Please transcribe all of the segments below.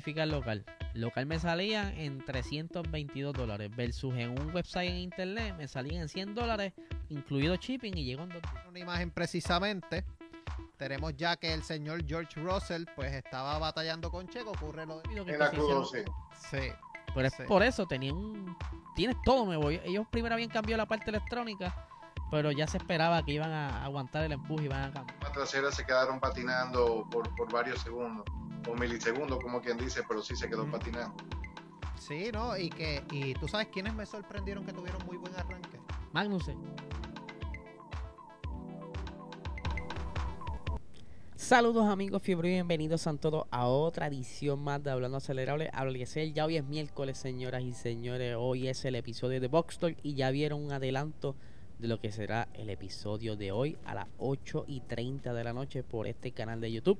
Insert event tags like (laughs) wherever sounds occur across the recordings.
Verificar local. Local me salía en 322 dólares versus en un website en internet me salían en 100 dólares, incluido shipping y llegó en dos días. una imagen precisamente. Tenemos ya que el señor George Russell pues estaba batallando con Checo, ocurre lo de... Casi hicieron- Q12. Sí, Pero es Sí. por eso, tenían un... Tienes todo nuevo. Ellos primero habían cambiado la parte electrónica, pero ya se esperaba que iban a aguantar el empuje y iban a cambiar. Las traseras se quedaron patinando por, por varios segundos, o milisegundos, como quien dice, pero sí se quedó Ujú. patinando. sí, ¿no? Y que y tú sabes quiénes me sorprendieron que tuvieron muy buen arranque. Magnussen. Saludos amigos fiebre y bienvenidos a todos a otra edición más de Hablando Acelerable. Hablaré ya hoy es miércoles, señoras y señores. Hoy es el episodio de Box Talk y ya vieron un adelanto de lo que será el episodio de hoy a las 8 y 30 de la noche por este canal de YouTube.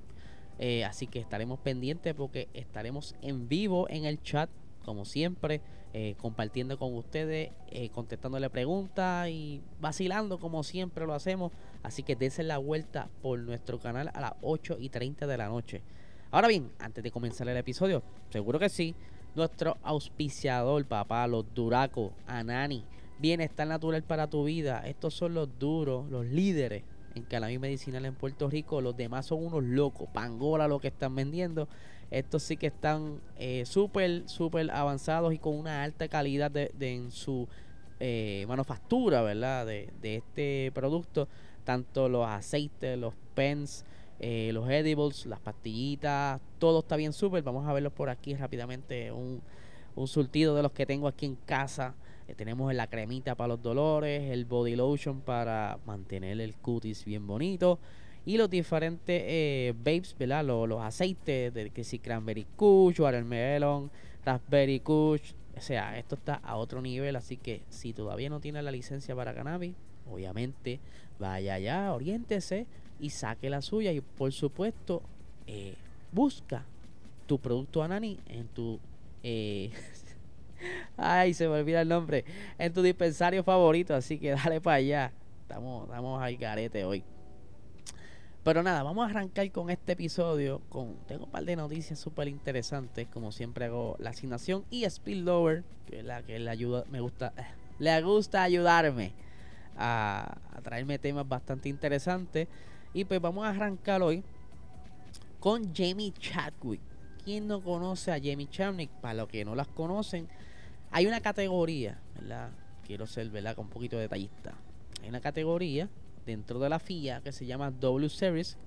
Eh, así que estaremos pendientes porque estaremos en vivo en el chat, como siempre, eh, compartiendo con ustedes, eh, contestándole preguntas y vacilando como siempre lo hacemos. Así que dense la vuelta por nuestro canal a las 8 y 30 de la noche. Ahora bien, antes de comenzar el episodio, seguro que sí, nuestro auspiciador, papá, los Duraco, Anani, Bienestar Natural para tu vida. Estos son los duros, los líderes en cannabis medicinal en Puerto Rico. Los demás son unos locos, pangola lo que están vendiendo. Estos sí que están eh, súper, súper avanzados y con una alta calidad de, en su eh, manufactura, ¿verdad? De, de este producto. Tanto los aceites, los pens, eh, los edibles, las pastillitas, todo está bien súper. Vamos a verlos por aquí rápidamente. Un, un surtido de los que tengo aquí en casa. Eh, tenemos la cremita para los dolores, el body lotion para mantener el cutis bien bonito. Y los diferentes eh, babes, ¿verdad? Los, los aceites de que si cranberry kush, watermelon, raspberry kush. O sea, esto está a otro nivel. Así que si todavía no tiene la licencia para cannabis, obviamente vaya allá, oriéntese y saque la suya. Y por supuesto, eh, busca tu producto Anani en tu. eh, (laughs) Ay, se me olvida el nombre. En tu dispensario favorito. Así que (laughs) dale para allá. Estamos, estamos al garete hoy. Pero nada, vamos a arrancar con este episodio. Con, tengo un par de noticias súper interesantes. Como siempre hago la asignación y Spillover, que es la que le ayuda, me gusta, eh, le gusta ayudarme a, a traerme temas bastante interesantes. Y pues vamos a arrancar hoy con Jamie Chadwick. ¿Quién no conoce a Jamie Chadwick? Para los que no las conocen, hay una categoría, ¿verdad? Quiero ser, ¿verdad? Con un poquito de detallista. Hay una categoría dentro de la FIA que se llama W Series,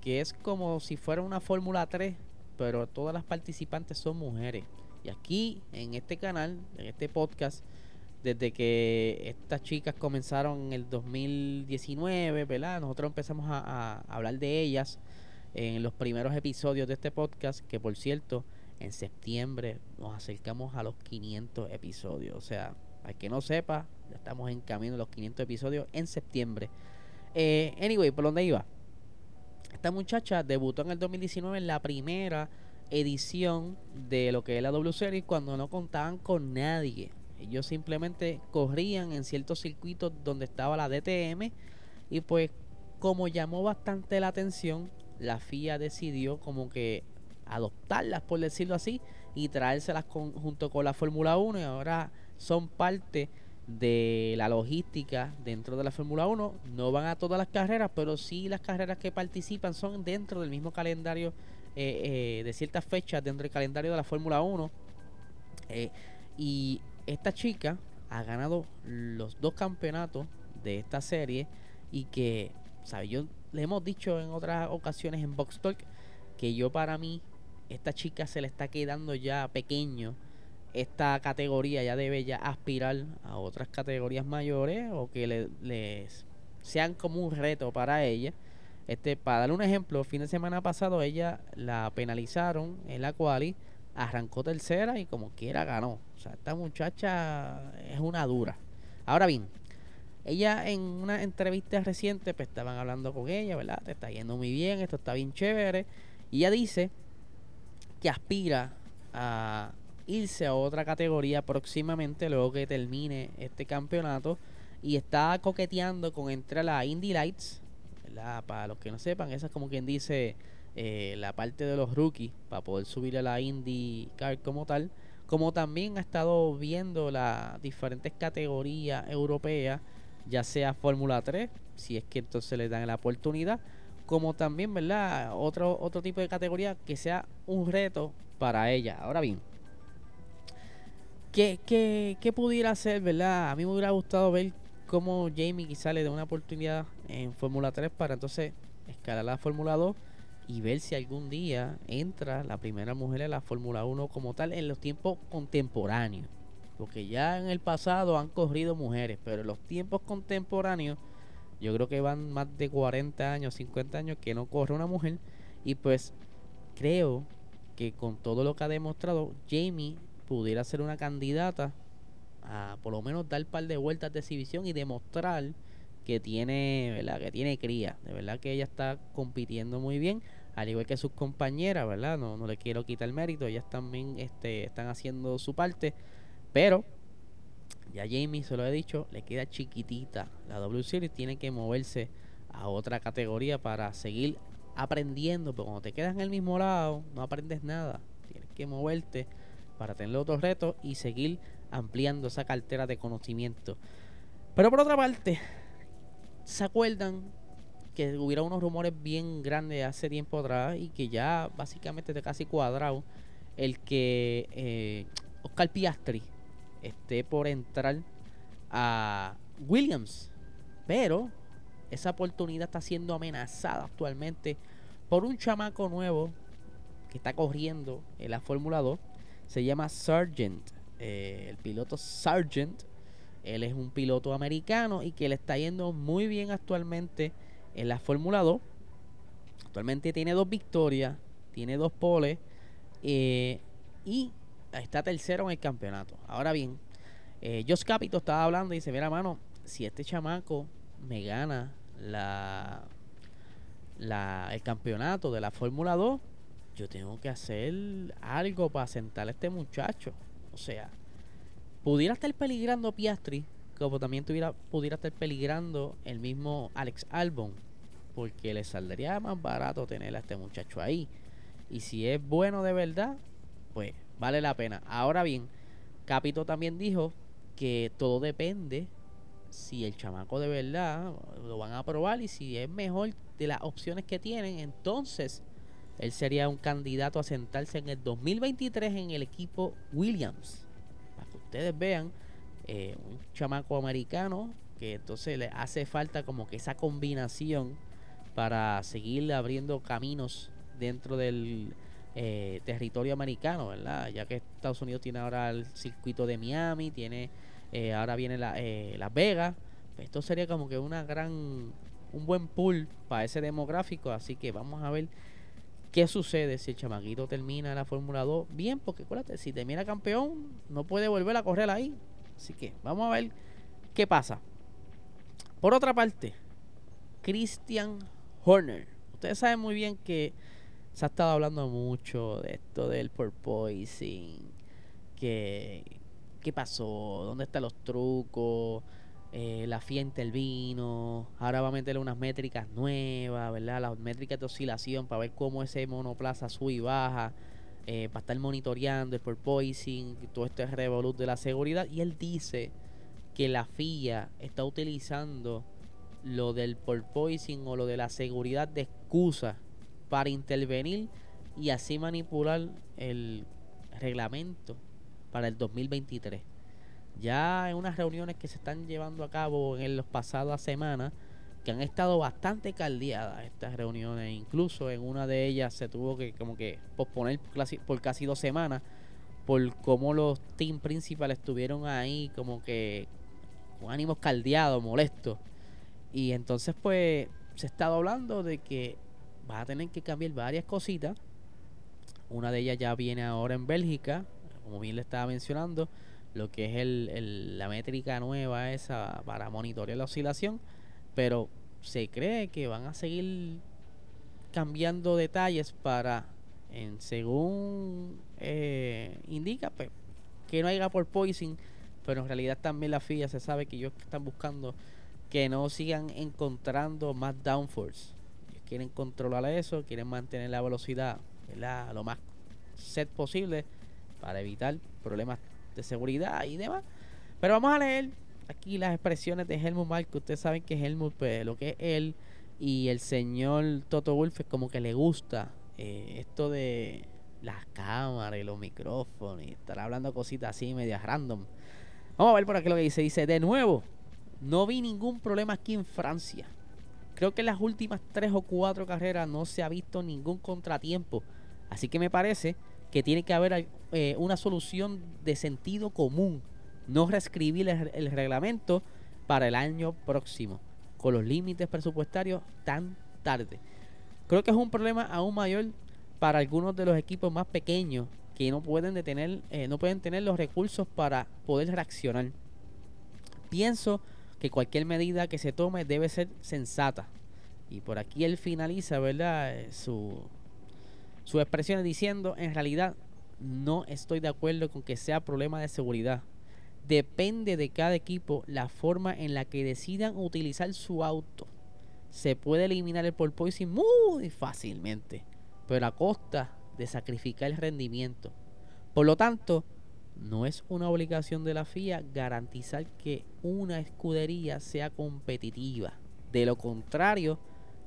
que es como si fuera una Fórmula 3, pero todas las participantes son mujeres. Y aquí, en este canal, en este podcast, desde que estas chicas comenzaron en el 2019, ¿verdad? Nosotros empezamos a, a hablar de ellas en los primeros episodios de este podcast, que por cierto, en septiembre nos acercamos a los 500 episodios. O sea, al que no sepa, ya estamos en camino a los 500 episodios en septiembre. Eh, anyway, ¿por dónde iba? Esta muchacha debutó en el 2019 en la primera edición de lo que es la W Series cuando no contaban con nadie. Ellos simplemente corrían en ciertos circuitos donde estaba la DTM y pues como llamó bastante la atención, la FIA decidió como que adoptarlas, por decirlo así, y traérselas con- junto con la Fórmula 1 y ahora son parte de la logística dentro de la Fórmula 1. No van a todas las carreras, pero sí las carreras que participan son dentro del mismo calendario eh, eh, de ciertas fechas dentro del calendario de la Fórmula 1. Eh, y esta chica ha ganado los dos campeonatos de esta serie y que, ¿sabes? Yo le hemos dicho en otras ocasiones en Box Talk que yo para mí esta chica se le está quedando ya pequeño esta categoría ya debe ya aspirar a otras categorías mayores o que le, les sean como un reto para ella. Este, para darle un ejemplo, fin de semana pasado ella la penalizaron en la quali arrancó tercera y como quiera ganó. O sea, esta muchacha es una dura. Ahora bien, ella en una entrevista reciente, pues estaban hablando con ella, ¿verdad? Te está yendo muy bien, esto está bien chévere. Y ella dice que aspira a irse a otra categoría próximamente, luego que termine este campeonato. Y está coqueteando con entrar a la Indy Lights, ¿verdad? Para los que no sepan, esa es como quien dice eh, la parte de los rookies, para poder subir a la Indy Car como tal. Como también ha estado viendo las diferentes categorías europeas ya sea Fórmula 3, si es que entonces le dan la oportunidad, como también, ¿verdad? Otro, otro tipo de categoría que sea un reto para ella. Ahora bien, ¿qué, qué, pudiera hacer, verdad? A mí me hubiera gustado ver cómo Jamie quizá le dé una oportunidad en Fórmula 3 para entonces escalar la Fórmula 2 y ver si algún día entra la primera mujer en la Fórmula 1 como tal en los tiempos contemporáneos. Porque ya en el pasado han corrido mujeres, pero en los tiempos contemporáneos, yo creo que van más de 40 años, 50 años que no corre una mujer. Y pues creo que con todo lo que ha demostrado, Jamie pudiera ser una candidata a por lo menos dar un par de vueltas de exhibición y demostrar que tiene, ¿verdad? Que tiene cría. De verdad que ella está compitiendo muy bien, al igual que sus compañeras, ¿verdad? No, no le quiero quitar el mérito, ellas también este, están haciendo su parte. Pero ya Jamie se lo he dicho, le queda chiquitita la W Series, tiene que moverse a otra categoría para seguir aprendiendo, pero cuando te quedas en el mismo lado, no aprendes nada. Tienes que moverte para tener otros retos y seguir ampliando esa cartera de conocimiento. Pero por otra parte, ¿se acuerdan que hubiera unos rumores bien grandes hace tiempo atrás y que ya básicamente está casi cuadrado el que eh, Oscar Piastri esté por entrar a Williams. Pero esa oportunidad está siendo amenazada actualmente por un chamaco nuevo que está corriendo en la Fórmula 2. Se llama Sargent. Eh, el piloto Sargent. Él es un piloto americano y que le está yendo muy bien actualmente en la Fórmula 2. Actualmente tiene dos victorias, tiene dos poles eh, y está tercero en el campeonato. Ahora bien, eh, Josh estaba hablando y dice, mira mano, si este chamaco me gana la, la el campeonato de la Fórmula 2, yo tengo que hacer algo para sentar a este muchacho. O sea, pudiera estar peligrando Piastri, como también tuviera, pudiera estar peligrando el mismo Alex Albon, porque le saldría más barato tener a este muchacho ahí. Y si es bueno de verdad, pues vale la pena. Ahora bien, Capito también dijo que todo depende si el chamaco de verdad lo van a probar y si es mejor de las opciones que tienen, entonces él sería un candidato a sentarse en el 2023 en el equipo Williams. Para que ustedes vean, eh, un chamaco americano que entonces le hace falta como que esa combinación para seguir abriendo caminos dentro del eh, territorio americano, ¿verdad? Ya que Estados Unidos tiene ahora el circuito de Miami, tiene eh, ahora viene la, eh, Las Vegas. Pues esto sería como que una gran, un buen pool para ese demográfico, así que vamos a ver qué sucede si el chamaquito termina la Fórmula 2 bien, porque acuérdate, si termina campeón, no puede volver a correr ahí. Así que vamos a ver qué pasa. Por otra parte, Christian Horner. Ustedes saben muy bien que se ha estado hablando mucho de esto del porpoising, que qué pasó, dónde están los trucos, eh, la fiesta el vino, ahora va a meterle unas métricas nuevas, ¿verdad? Las métricas de oscilación para ver cómo ese monoplaza sube y baja, eh, para estar monitoreando el porpoising, todo este revolut de la seguridad. Y él dice que la FIA está utilizando lo del porpoising o lo de la seguridad de excusa para intervenir y así manipular el reglamento para el 2023. Ya en unas reuniones que se están llevando a cabo en las pasadas semanas, que han estado bastante caldeadas estas reuniones, incluso en una de ellas se tuvo que como que posponer por casi dos semanas por cómo los team principales estuvieron ahí como que con ánimos caldeados, molestos. Y entonces pues se ha estado hablando de que va a tener que cambiar varias cositas una de ellas ya viene ahora en Bélgica, como bien le estaba mencionando, lo que es el, la métrica nueva esa para monitorear la oscilación, pero se cree que van a seguir cambiando detalles para, en, según eh, indica, pues, que no haya por poison, pero en realidad también la FIA se sabe que ellos están buscando que no sigan encontrando más downforce. Quieren controlar eso, quieren mantener la velocidad lo más set posible para evitar problemas de seguridad y demás. Pero vamos a leer aquí las expresiones de Helmut Marko. Ustedes saben que Helmut, pues, lo que es él y el señor Toto Wolff, como que le gusta eh, esto de las cámaras y los micrófonos y estar hablando cositas así, medias random. Vamos a ver por aquí lo que dice. Dice, de nuevo, no vi ningún problema aquí en Francia. Creo que en las últimas tres o cuatro carreras no se ha visto ningún contratiempo. Así que me parece que tiene que haber eh, una solución de sentido común. No reescribir el, reglamento para el año próximo, con los límites presupuestarios tan tarde. Creo que es un problema aún mayor para algunos de los equipos más pequeños que no pueden detener, eh, no pueden tener los recursos para poder reaccionar. Pienso que cualquier medida que se tome debe ser sensata. Y por aquí él finaliza, ¿verdad? Eh, su, sus expresiones diciendo, en realidad no estoy de acuerdo con que sea problema de seguridad. Depende de cada equipo la forma en la que decidan utilizar su auto. Se puede eliminar el porpoising muy fácilmente, pero a costa de sacrificar el rendimiento. Por lo tanto, no es una obligación de la FIA garantizar que una escudería sea competitiva. De lo contrario,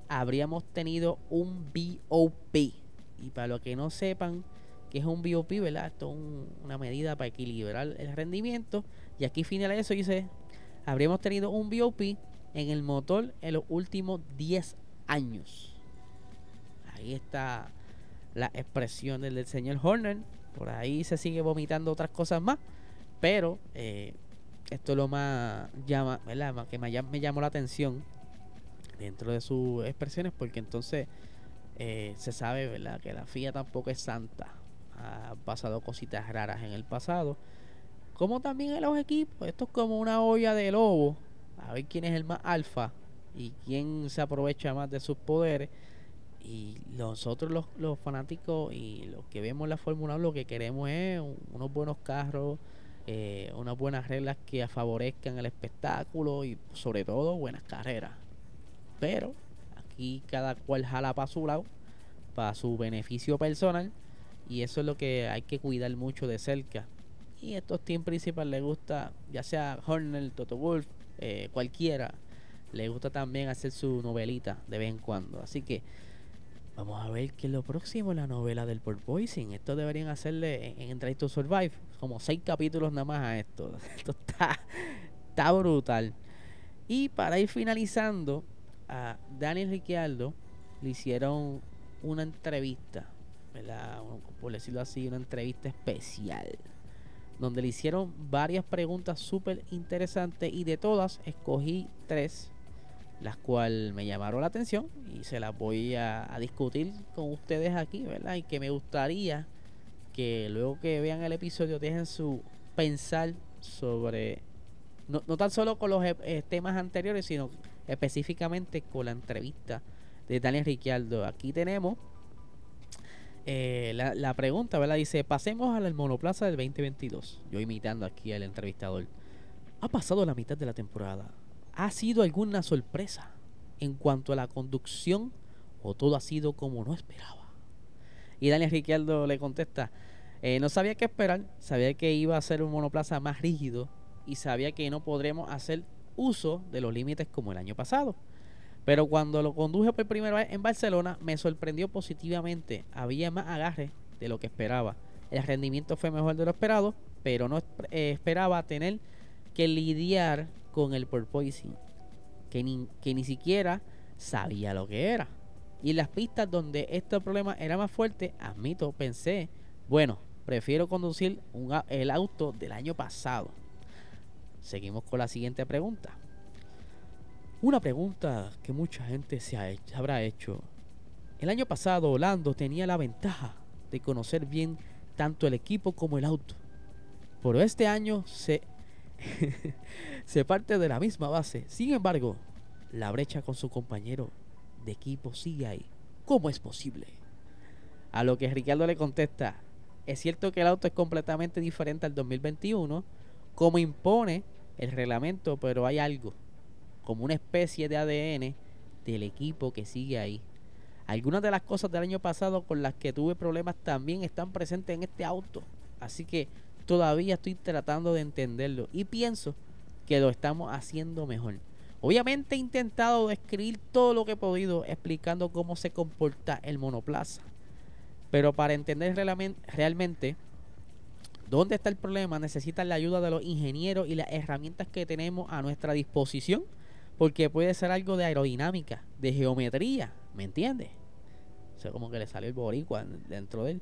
habríamos tenido un BOP y para los que no sepan que es un BOP, ¿verdad? Esto es una medida para equilibrar el rendimiento. Y aquí finaliza eso dice, habríamos tenido un BOP en el motor en los últimos 10 años. Ahí está la expresión del, señor Horner. Por ahí se sigue vomitando otras cosas más. Pero eh, esto es lo más llama, ¿verdad? que me, me llamó la atención dentro de sus expresiones. Porque entonces eh, se sabe, ¿verdad? Que la FIA tampoco es santa. Ha pasado cositas raras en el pasado. Como también en los equipos. Esto es como una olla de lobo. A ver quién es el más alfa y quién se aprovecha más de sus poderes. Y nosotros los, los fanáticos y los que vemos la Fórmula 1 lo que queremos es unos buenos carros, eh, unas buenas reglas que favorezcan el espectáculo y sobre todo buenas carreras. Pero aquí cada cual jala para su lado, para su beneficio personal. Y eso es lo que hay que cuidar mucho de cerca. Y a estos team principales le gusta, ya sea Horner, Toto Wolf, eh, cualquiera, le gusta también hacer su novelita de vez en cuando. Así que vamos a ver qué es lo próximo, la novela del Porpoising. Esto deberían hacerle en, en Drive to Survive como seis capítulos nada más a esto. (laughs) Esto está, está brutal. Y para ir finalizando, a Daniel Ricciardo le hicieron una entrevista, por decirlo así, una entrevista especial, donde le hicieron varias preguntas súper interesantes y de todas escogí tres, las cuales me llamaron la atención y se las voy a, discutir con ustedes aquí, ¿verdad? Y que me gustaría que luego que vean el episodio dejen su pensar sobre, no, tan solo con los eh, temas anteriores, sino específicamente con la entrevista de Daniel Ricciardo. Aquí tenemos eh, la, pregunta, ¿verdad? Dice, pasemos a la monoplaza del 2022. Yo imitando aquí al entrevistador. Ha pasado la mitad de la temporada. ¿Ha sido alguna sorpresa en cuanto a la conducción o todo ha sido como no esperaba? Y Daniel Ricciardo le contesta, eh, no sabía qué esperar, sabía que iba a ser un monoplaza más rígido y sabía que no podremos hacer uso de los límites como el año pasado. Pero cuando lo conduje por primera vez en Barcelona, me sorprendió positivamente. Había más agarre de lo que esperaba. El rendimiento fue mejor de lo esperado, pero no eh, esperaba tener que lidiar con el porpoising, que ni, que ni siquiera sabía lo que era. Y en las pistas donde este problema era más fuerte, admito, pensé, bueno, prefiero conducir el auto del año pasado. Seguimos con la siguiente pregunta. Una pregunta que mucha gente se, ha hecho, habrá hecho. El año pasado Orlando tenía la ventaja de conocer bien tanto el equipo como el auto. Pero este año se, (laughs) se parte de la misma base. Sin embargo, la brecha con su compañero de equipo sigue ahí. ¿Cómo es posible? A lo que Ricardo le contesta, es cierto que el auto es completamente diferente al 2021, como impone el reglamento, pero hay algo, como una especie de ADN del equipo que sigue ahí. Algunas de las cosas del año pasado con las que tuve problemas también están presentes en este auto. Así que todavía estoy tratando de entenderlo y pienso que lo estamos haciendo mejor. Obviamente he intentado describir todo lo que he podido explicando cómo se comporta el monoplaza. Pero para entender realmente dónde está el problema, necesitan la ayuda de los ingenieros y las herramientas que tenemos a nuestra disposición. Porque puede ser algo de aerodinámica, de geometría, ¿me entiendes? O sea, como que le sale el boricua dentro de él.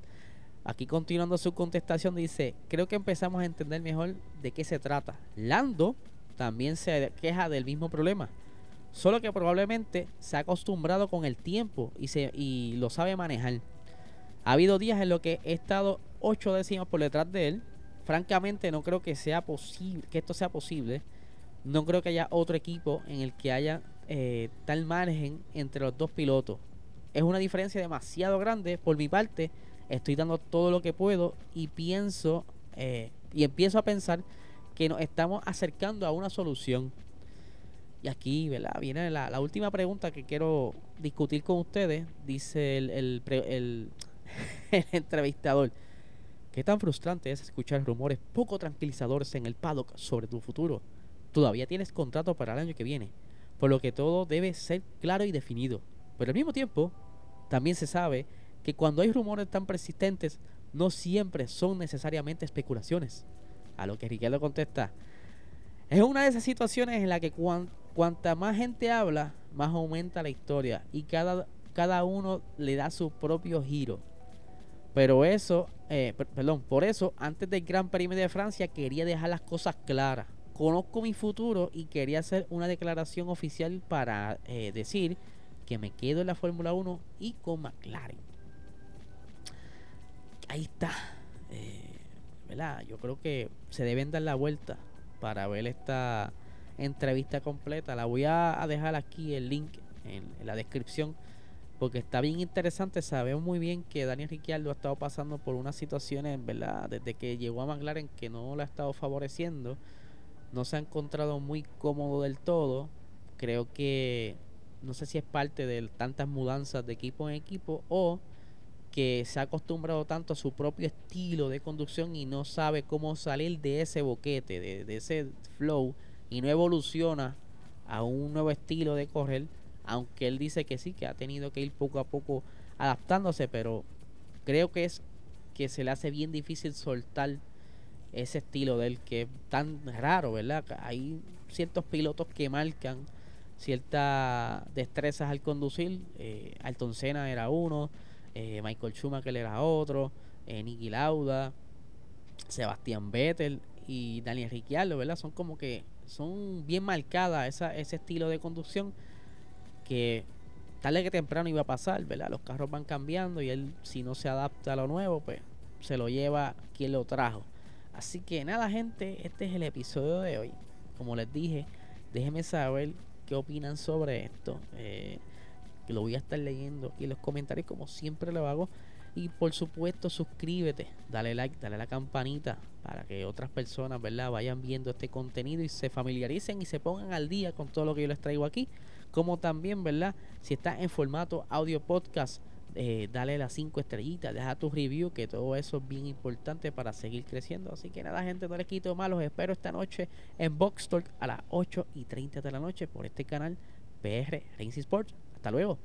Aquí continuando su contestación dice, creo que empezamos a entender mejor de qué se trata. Lando también se queja del mismo problema. Solo que probablemente se ha acostumbrado con el tiempo y, se, y lo sabe manejar. Ha habido días en los que he estado ocho décimas por detrás de él. Francamente no creo que sea posible, que esto sea posible. No creo que haya otro equipo en el que haya eh, tal margen entre los dos pilotos. Es una diferencia demasiado grande. Por mi parte, estoy dando todo lo que puedo y pienso eh, y empiezo a pensar que nos estamos acercando a una solución. Y aquí, ¿verdad? Viene la, última pregunta que quiero discutir con ustedes. Dice el, el, (laughs) el, entrevistador. ¿Qué tan frustrante es escuchar rumores poco tranquilizadores en el paddock sobre tu futuro? Todavía tienes contrato para el año que viene, por lo que todo debe ser claro y definido. Pero al mismo tiempo, también se sabe que cuando hay rumores tan persistentes, no siempre son necesariamente especulaciones. A lo que Ricardo contesta, es una de esas situaciones en la que cuanta más gente habla, más aumenta la historia y cada, cada uno le da su propio giro. Pero eso, eh, perdón, por eso, antes del Gran Premio de Francia quería dejar las cosas claras. Conozco mi futuro y quería hacer una declaración oficial para eh, decir que me quedo en la Fórmula 1 y con McLaren. Ahí está. Eh, yo creo que se deben dar la vuelta para ver esta entrevista completa. La voy a, dejar aquí el link en, la descripción porque está bien interesante. Sabemos muy bien que Daniel Ricciardo ha estado pasando por unas situaciones, ¿verdad? Desde que llegó a McLaren que no le ha estado favoreciendo. No se ha encontrado muy cómodo del todo. Creo que no sé si es parte de tantas mudanzas de equipo en equipo o que se ha acostumbrado tanto a su propio estilo de conducción y no sabe cómo salir de ese boquete, de, ese flow y no evoluciona a un nuevo estilo de correr, aunque él dice que sí, que ha tenido que ir poco a poco adaptándose, pero creo que es que se le hace bien difícil soltar ese estilo de él que es tan raro, ¿verdad? Hay ciertos pilotos que marcan ciertas destrezas al conducir, eh, Senna era uno, eh, Michael Schumacher era otro, eh, Nicky Lauda, Sebastián Vettel y Daniel Ricciardo, ¿verdad? Son como que son bien marcadas esa, ese estilo de conducción que tarde que temprano iba a pasar, ¿verdad? Los carros van cambiando y él si no se adapta a lo nuevo, pues se lo lleva quien lo trajo. Así que nada, gente, este es el episodio de hoy. Como les dije, déjenme saber qué opinan sobre esto. Eh, que lo voy a estar leyendo aquí en los comentarios como siempre lo hago. Y por supuesto suscríbete, dale like, dale a la campanita para que otras personas ¿verdad? vayan viendo este contenido y se familiaricen y se pongan al día con todo lo que yo les traigo aquí. Como también, ¿verdad? Si estás en formato audio podcast, eh, dale las 5 estrellitas, deja tu review, que todo eso es bien importante para seguir creciendo. Así que nada, gente, no les quito más. Los espero esta noche en Box Talk a las 8 y 30 de la noche por este canal PR Racing Sports. Hasta luego.